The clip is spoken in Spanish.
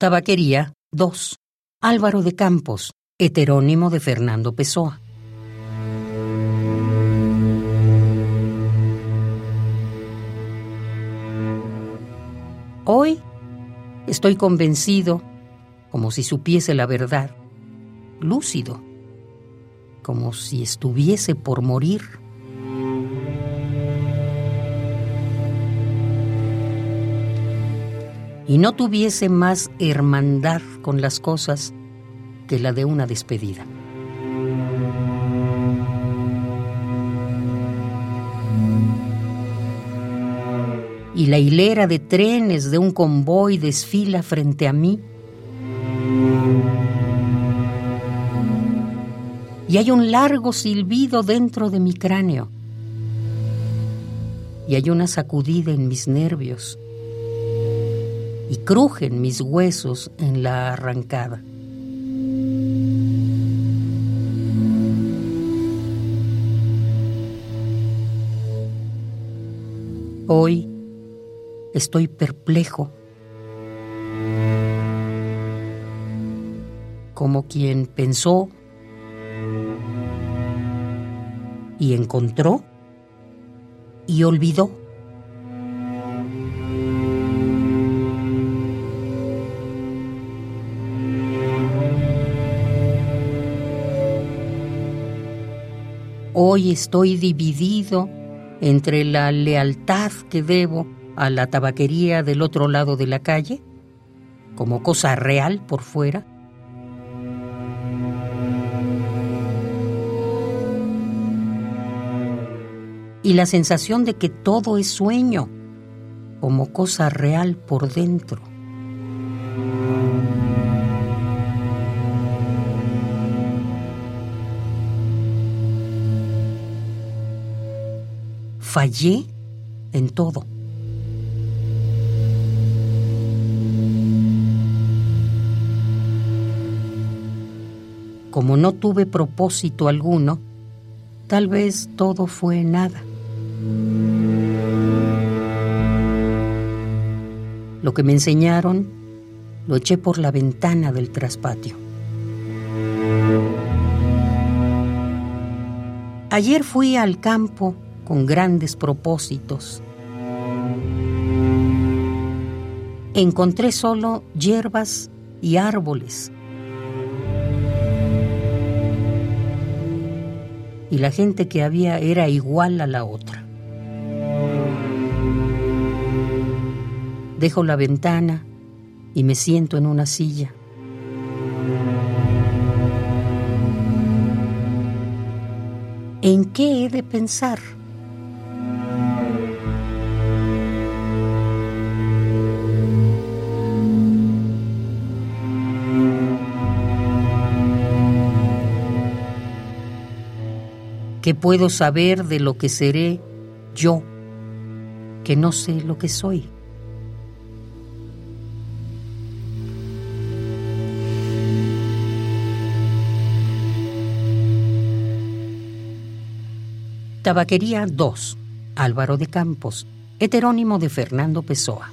Tabaquería 2. Álvaro de Campos, heterónimo de Fernando Pessoa. Hoy estoy convencido, como si supiese la verdad, lúcido, como si estuviese por morir. Y no tuviese más hermandad con las cosas que la de una despedida. Y la hilera de trenes de un convoy desfila frente a mí. Y hay un largo silbido dentro de mi cráneo. Y hay una sacudida en mis nervios y crujen mis huesos en la arrancada. Hoy estoy perplejo, como quien pensó y encontró y olvidó. Hoy estoy dividido entre la lealtad que debo a la tabaquería del otro lado de la calle, como cosa real por fuera, y la sensación de que todo es sueño, como cosa real por dentro. Fallé en todo. Como no tuve propósito alguno, tal vez todo fue nada. Lo que me enseñaron lo eché por la ventana del traspatio. Ayer fui al campo con grandes propósitos. Encontré solo hierbas y árboles. Y la gente que había era igual a la otra. Dejo la ventana y me siento en una silla. ¿En qué he de pensar? ¿Qué puedo saber de lo que seré yo, que no sé lo que soy? Tabaquería 2, Álvaro de Campos, heterónimo de Fernando Pessoa.